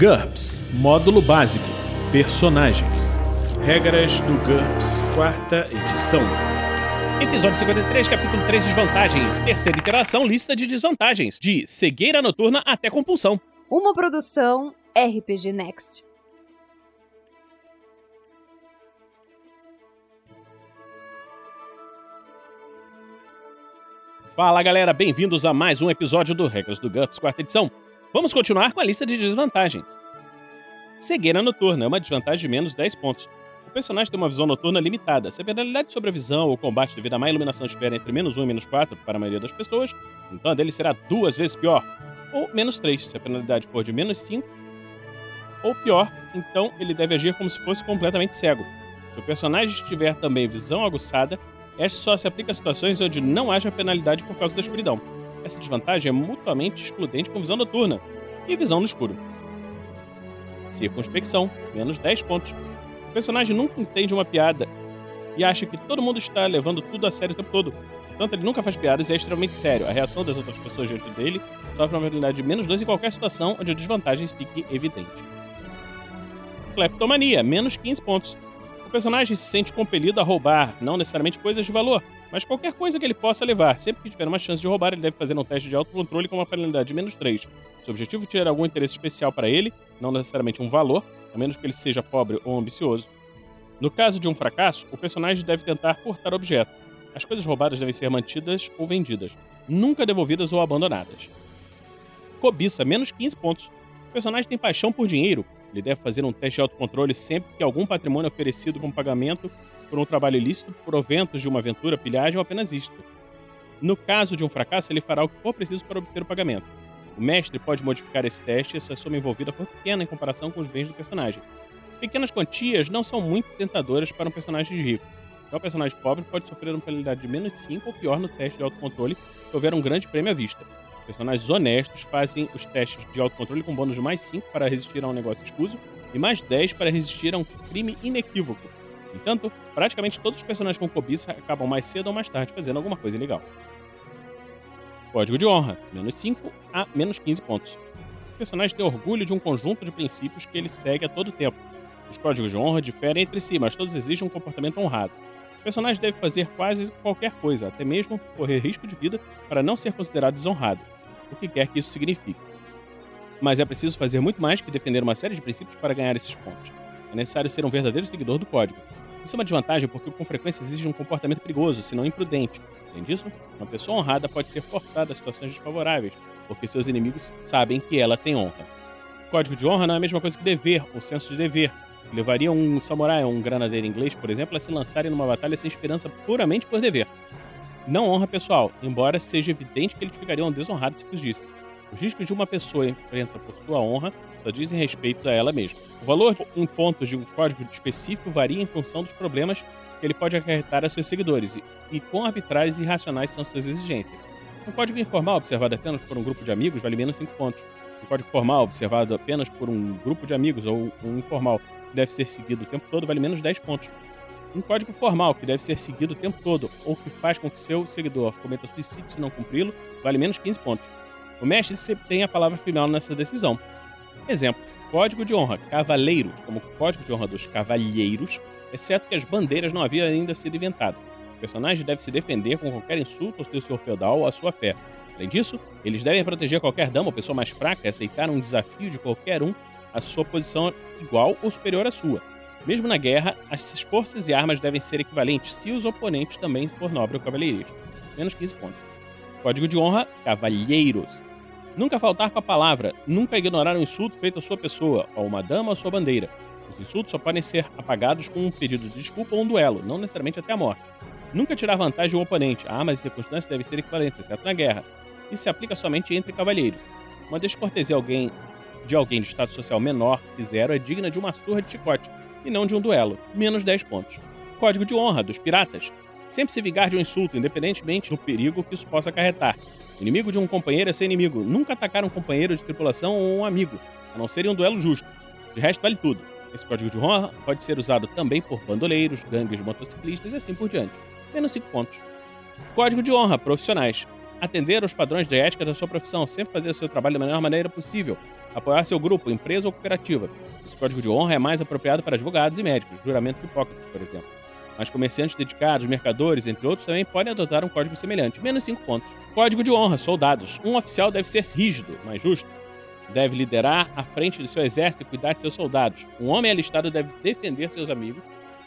GURPS Módulo Básico Personagens Regras do GURPS, quarta edição. Episódio 53, capítulo 3 Desvantagens. Terceira interação, lista de desvantagens. De cegueira noturna até compulsão. Uma produção RPG Next. Fala galera, bem-vindos a mais um episódio do Regras do GURPS, quarta edição. Vamos continuar com a lista de desvantagens. Cegueira noturna é uma desvantagem de menos 10 pontos. O personagem tem uma visão noturna limitada. Se a penalidade sobre a visão ou combate devido a má iluminação estiver entre menos 1 e menos 4 para a maioria das pessoas, então a dele será duas vezes pior. Ou menos 3, se a penalidade for de menos 5. Ou pior, então ele deve agir como se fosse completamente cego. Se o personagem tiver também visão aguçada, esta só se aplica a situações onde não haja penalidade por causa da escuridão. Essa desvantagem é mutuamente excludente com visão noturna e visão no escuro. Circunspecção, menos 10 pontos. O personagem nunca entende uma piada e acha que todo mundo está levando tudo a sério o tempo todo. Portanto, ele nunca faz piadas e é extremamente sério. A reação das outras pessoas diante dele sofre uma probabilidade de menos 2 em qualquer situação onde a desvantagem fique evidente. Kleptomania, menos 15 pontos. O personagem se sente compelido a roubar, não necessariamente coisas de valor, mas qualquer coisa que ele possa levar. Sempre que tiver uma chance de roubar, ele deve fazer um teste de autocontrole com uma penalidade de menos 3. Se o objetivo tiver algum interesse especial para ele, não necessariamente um valor, a menos que ele seja pobre ou ambicioso. No caso de um fracasso, o personagem deve tentar furtar objeto. As coisas roubadas devem ser mantidas ou vendidas, nunca devolvidas ou abandonadas. Cobiça, menos 15 pontos. O personagem tem paixão por dinheiro, ele deve fazer um teste de autocontrole sempre que algum patrimônio oferecido como pagamento por um trabalho ilícito, proventos de uma aventura, pilhagem ou apenas isto. No caso de um fracasso, ele fará o que for preciso para obter o pagamento. O mestre pode modificar esse teste se a soma envolvida for pequena em comparação com os bens do personagem. Pequenas quantias não são muito tentadoras para um personagem rico. Já o personagem pobre pode sofrer uma penalidade de menos 5 ou pior no teste de autocontrole se houver um grande prêmio à vista. Personagens honestos fazem os testes de autocontrole com bônus de mais 5 para resistir a um negócio escuso e mais 10 para resistir a um crime inequívoco. Entanto, praticamente todos os personagens com cobiça acabam mais cedo ou mais tarde fazendo alguma coisa ilegal. Código de honra, menos 5 a menos 15 pontos. O personagem tem orgulho de um conjunto de princípios que ele segue a todo tempo. Os códigos de honra diferem entre si, mas todos exigem um comportamento honrado. O personagem deve fazer quase qualquer coisa, até mesmo correr risco de vida, para não ser considerado desonrado, o que quer que isso signifique. Mas é preciso fazer muito mais que defender uma série de princípios para ganhar esses pontos. É necessário ser um verdadeiro seguidor do código. Isso é uma desvantagem porque com frequência exige um comportamento perigoso, se não imprudente. Além disso, uma pessoa honrada pode ser forçada a situações desfavoráveis, porque seus inimigos sabem que ela tem honra. O código de honra não é a mesma coisa que dever, ou senso de dever. Levaria um samurai ou um granadeiro inglês, por exemplo, a se lançarem numa batalha sem esperança puramente por dever. Não honra pessoal, embora seja evidente que eles ficariam desonrados se fugissem. Os riscos de uma pessoa enfrenta por sua honra só dizem respeito a ela mesma. O valor em pontos de um código específico varia em função dos problemas que ele pode acarretar a seus seguidores e, quão arbitrárias e irracionais são suas exigências. Um código informal observado apenas por um grupo de amigos vale menos 5 pontos. Um código formal observado apenas por um grupo de amigos ou um informal deve ser seguido o tempo todo vale menos 10 pontos. Um código formal que deve ser seguido o tempo todo ou que faz com que seu seguidor cometa suicídio se não cumpri-lo vale menos 15 pontos. O mestre sempre tem a palavra final nessa decisão. Exemplo: Código de honra cavaleiros, como código de honra dos cavalheiros, exceto que as bandeiras não haviam ainda sido inventadas. O personagem deve se defender com qualquer insulto ao seu senhor feudal ou à sua fé. Além disso, eles devem proteger qualquer dama ou pessoa mais fraca e aceitar um desafio de qualquer um à sua posição igual ou superior à sua. Mesmo na guerra, as forças e armas devem ser equivalentes se os oponentes também for nobre ou cavalheirista. Menos 15 pontos. Código de honra: Cavalheiros. Nunca faltar com a palavra, nunca ignorar um insulto feito à sua pessoa, a uma dama ou sua bandeira. Os insultos só podem ser apagados com um pedido de desculpa ou um duelo, não necessariamente até a morte. Nunca tirar vantagem do oponente, armas e circunstâncias devem ser equivalentes, exceto na guerra. Isso se aplica somente entre cavalheiros. Uma descortesia alguém, de alguém de status social menor que zero é digna de uma surra de chicote, e não de um duelo, menos 10 pontos. Código de honra dos piratas. Sempre se vingar de um insulto, independentemente do perigo que isso possa acarretar. Inimigo de um companheiro é seu inimigo. Nunca atacar um companheiro de tripulação ou um amigo, a não ser em um duelo justo. De resto, vale tudo. Esse código de honra pode ser usado também por bandoleiros, gangues motociclistas e assim por diante. Menos 5 pontos. Código de honra profissionais. atender aos padrões de ética da sua profissão, sempre fazer o seu trabalho da melhor maneira possível, apoiar seu grupo, empresa ou cooperativa. Esse código de honra é mais apropriado para advogados e médicos, juramento de Hipócrates, por exemplo. Mas comerciantes dedicados, mercadores, entre outros, também podem adotar um código semelhante, menos 5 pontos. Código de honra, soldados. Um oficial deve ser rígido, mas justo. Deve liderar à frente de seu exército e cuidar de seus soldados. Um homem alistado deve defender seus amigos,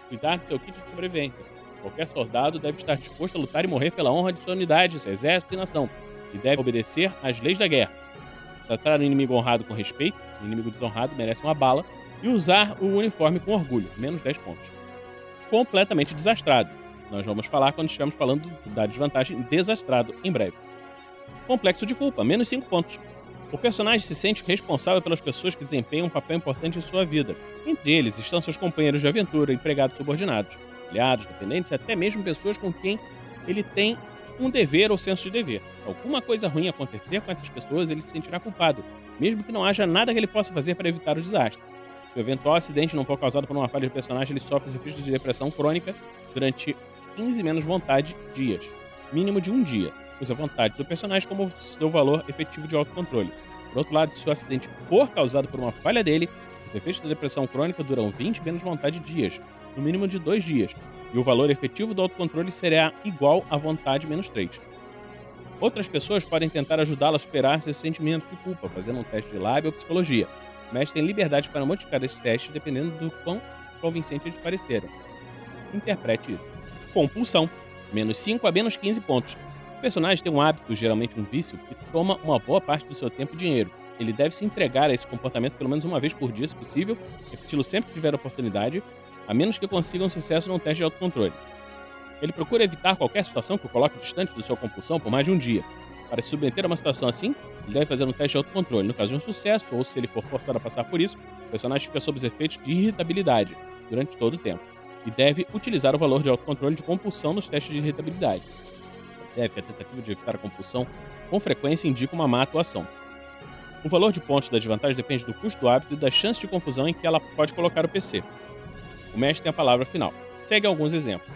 cuidar de seu kit de sobrevivência. Qualquer soldado deve estar disposto a lutar e morrer pela honra de sua unidade, seu exército e nação, e deve obedecer às leis da guerra. Tratar o inimigo honrado com respeito, o inimigo desonrado merece uma bala, e usar o uniforme com orgulho, menos 10 pontos. Completamente desastrado. Nós vamos falar quando estivermos falando da desvantagem desastrado em breve. Complexo de culpa, menos 5 pontos. O personagem se sente responsável pelas pessoas que desempenham um papel importante em sua vida. Entre eles estão seus companheiros de aventura, empregados subordinados, aliados, dependentes e até mesmo pessoas com quem ele tem um dever ou senso de dever. Se alguma coisa ruim acontecer com essas pessoas, ele se sentirá culpado, mesmo que não haja nada que ele possa fazer para evitar o desastre. Se o eventual acidente não for causado por uma falha de personagem, ele sofre os efeitos de depressão crônica durante 15 menos vontade dias, mínimo de um dia. Use a vontade do personagem como seu valor efetivo de autocontrole. Por outro lado, se o acidente for causado por uma falha dele, os efeitos da depressão crônica duram 20 menos vontade dias, no mínimo de dois dias, e o valor efetivo do autocontrole será igual à vontade menos 3. Outras pessoas podem tentar ajudá-lo a superar seus sentimentos de culpa, fazendo um teste de lábio ou psicologia. O mestre tem liberdade para modificar esses testes dependendo do quão convincente eles pareceram. Interprete isso. Compulsão. Menos 5 a menos 15 pontos. O personagem tem um hábito, geralmente um vício, que toma uma boa parte do seu tempo e dinheiro. Ele deve se entregar a esse comportamento pelo menos uma vez por dia, se possível, repeti-lo sempre que tiver oportunidade, a menos que consiga um sucesso num teste de autocontrole. Ele procura evitar qualquer situação que o coloque distante de sua compulsão por mais de um dia. Para se submeter a uma situação assim, ele deve fazer um teste de autocontrole. No caso de um sucesso, ou se ele for forçado a passar por isso, o personagem fica sob os efeitos de irritabilidade durante todo o tempo. E deve utilizar o valor de autocontrole de compulsão nos testes de irritabilidade. Observe que a tentativa de evitar a compulsão com frequência indica uma má atuação. O valor de pontos da desvantagem depende do custo do hábito e da chance de confusão em que ela pode colocar o PC. O mestre tem a palavra final. Segue alguns exemplos.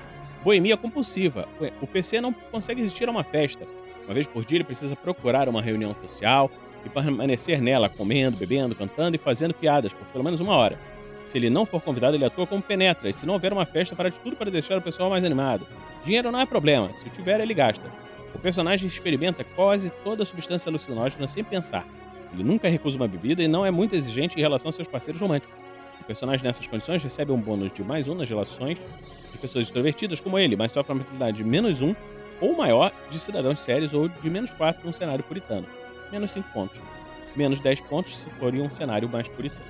Boemia compulsiva. O PC não consegue resistir a uma festa. Uma vez por dia ele precisa procurar uma reunião social e permanecer nela, comendo, bebendo, cantando e fazendo piadas por pelo menos uma hora. Se ele não for convidado, ele atua como penetra, e se não houver uma festa, fará de tudo para deixar o pessoal mais animado. Dinheiro não é problema, se o tiver, ele gasta. O personagem experimenta quase toda a substância alucinógena sem pensar. Ele nunca recusa uma bebida e não é muito exigente em relação aos seus parceiros românticos. Personagem nessas condições recebe um bônus de mais um nas relações de pessoas extrovertidas como ele, mas sofre uma penalidade de menos um ou maior de cidadãos sérios ou de menos 4 num cenário puritano. Menos 5 pontos. Menos 10 pontos se for em um cenário mais puritano.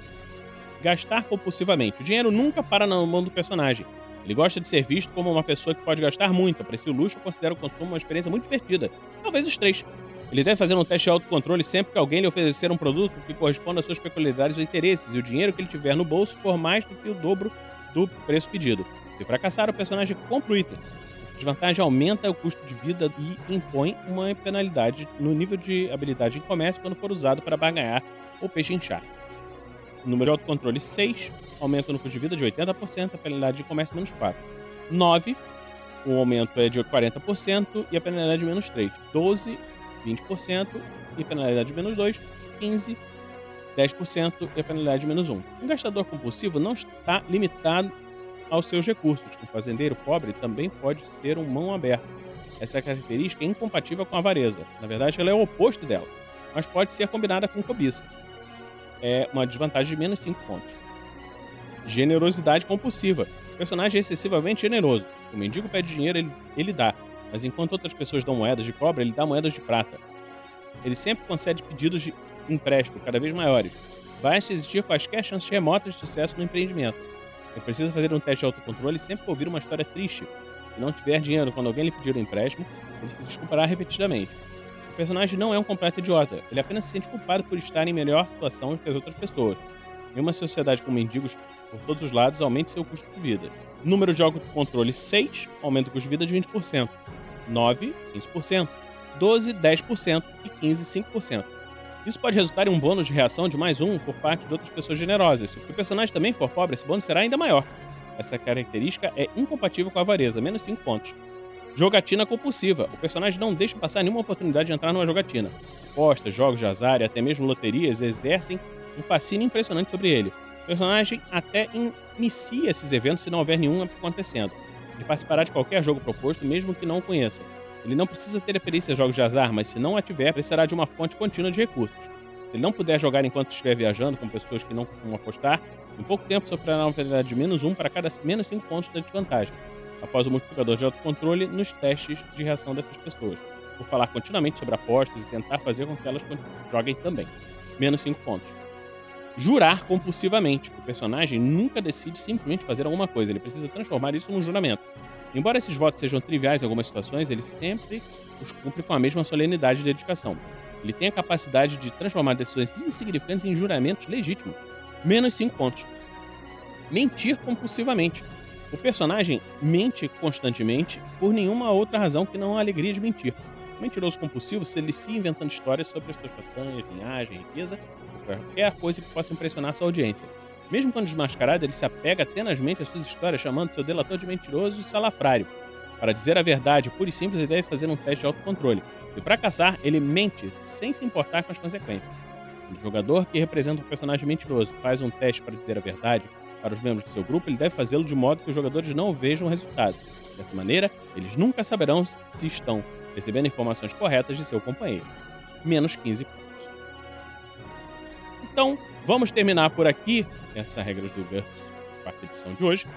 Gastar compulsivamente. O dinheiro nunca para na mão do personagem. Ele gosta de ser visto como uma pessoa que pode gastar muito, aprecia o luxo e considera o consumo uma experiência muito divertida. Talvez os três. Ele deve fazer um teste de autocontrole sempre que alguém lhe oferecer um produto que corresponda às suas peculiaridades ou interesses, e o dinheiro que ele tiver no bolso for mais do que o dobro do preço pedido. Se fracassar, o personagem compra o item. Desvantagem aumenta o custo de vida e impõe uma penalidade no nível de habilidade em comércio quando for usado para barganhar ou pechinchar. O número de autocontrole 6 aumenta no custo de vida de 80%, a penalidade de comércio menos 4. 9, o aumento é de 40% e a penalidade de menos 3. 12, 20% e penalidade de menos 2. 15, 10% e penalidade de menos 1. Um gastador compulsivo não está limitado aos seus recursos. Um fazendeiro pobre também pode ser um mão aberta. Essa característica é incompatível com a avareza. Na verdade, ela é o oposto dela, mas pode ser combinada com cobiça. É uma desvantagem de menos 5 pontos. Generosidade compulsiva. O personagem é excessivamente generoso. O mendigo pede dinheiro, ele, ele dá. Mas enquanto outras pessoas dão moedas de cobre, ele dá moedas de prata. Ele sempre concede pedidos de empréstimo cada vez maiores. Basta existir quaisquer chances remotas de sucesso no empreendimento. Ele precisa fazer um teste de autocontrole sempre que ouvir uma história triste. Se não tiver dinheiro quando alguém lhe pedir um empréstimo, ele se desculpará repetidamente. O personagem não é um completo idiota, ele apenas se sente culpado por estar em melhor situação que as outras pessoas. Em uma sociedade com mendigos por todos os lados, aumente seu custo de vida. Número de autocontrole 6, aumenta o custo de vida de 20%. 9, 15%. 12, 10% e 15, 5%. Isso pode resultar em um bônus de reação de mais um por parte de outras pessoas generosas. Se o personagem também for pobre, esse bônus será ainda maior. Essa característica é incompatível com a avareza, menos 5 pontos. Jogatina compulsiva. O personagem não deixa passar nenhuma oportunidade de entrar numa jogatina. Apostas, jogos de azar e até mesmo loterias exercem um fascínio impressionante sobre ele. O personagem até inicia esses eventos se não houver nenhum acontecendo. Ele participará de qualquer jogo proposto, mesmo que não o conheça. Ele não precisa ter a em jogos de azar, mas se não a tiver, precisará de uma fonte contínua de recursos. Se ele não puder jogar enquanto estiver viajando com pessoas que não costumam apostar, em pouco tempo sofrerá uma penalidade de menos um para cada menos 5 pontos de desvantagem, após o multiplicador de autocontrole nos testes de reação dessas pessoas, por falar continuamente sobre apostas e tentar fazer com que elas joguem também. Menos 5 pontos. Jurar compulsivamente. O personagem nunca decide simplesmente fazer alguma coisa, ele precisa transformar isso num juramento. Embora esses votos sejam triviais em algumas situações, ele sempre os cumpre com a mesma solenidade e dedicação. Ele tem a capacidade de transformar decisões insignificantes em juramentos legítimos. Menos 5 pontos. Mentir compulsivamente. O personagem mente constantemente por nenhuma outra razão que não a alegria de mentir. Mentiroso compulsivo se delicia inventando histórias sobre as suas façanhas, linhagem, riqueza, qualquer coisa que possa impressionar sua audiência. Mesmo quando desmascarado, ele se apega tenazmente às suas histórias, chamando seu delator de mentiroso e salafrário. Para dizer a verdade pura e simples, ele deve fazer um teste de autocontrole. Se fracassar, ele mente sem se importar com as consequências. O jogador que representa um personagem mentiroso faz um teste para dizer a verdade para os membros do seu grupo, ele deve fazê-lo de modo que os jogadores não vejam o resultado. Dessa maneira, eles nunca saberão se estão recebendo informações corretas de seu companheiro. Menos 15 pontos. Então, vamos terminar por aqui essa regras do GURPS, quarta edição de hoje.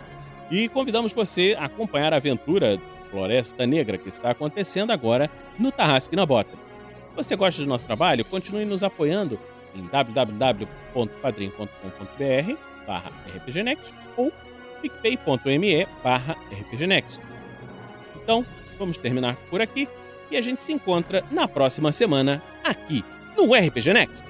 E convidamos você a acompanhar a aventura Floresta Negra que está acontecendo agora no Tarrasque na Bota. Se você gosta do nosso trabalho, continue nos apoiando em www.padrim.com.br barra rpgnext ou picpay.me barra rpgnext. Então, vamos terminar por aqui e a gente se encontra na próxima semana aqui no RPG Next.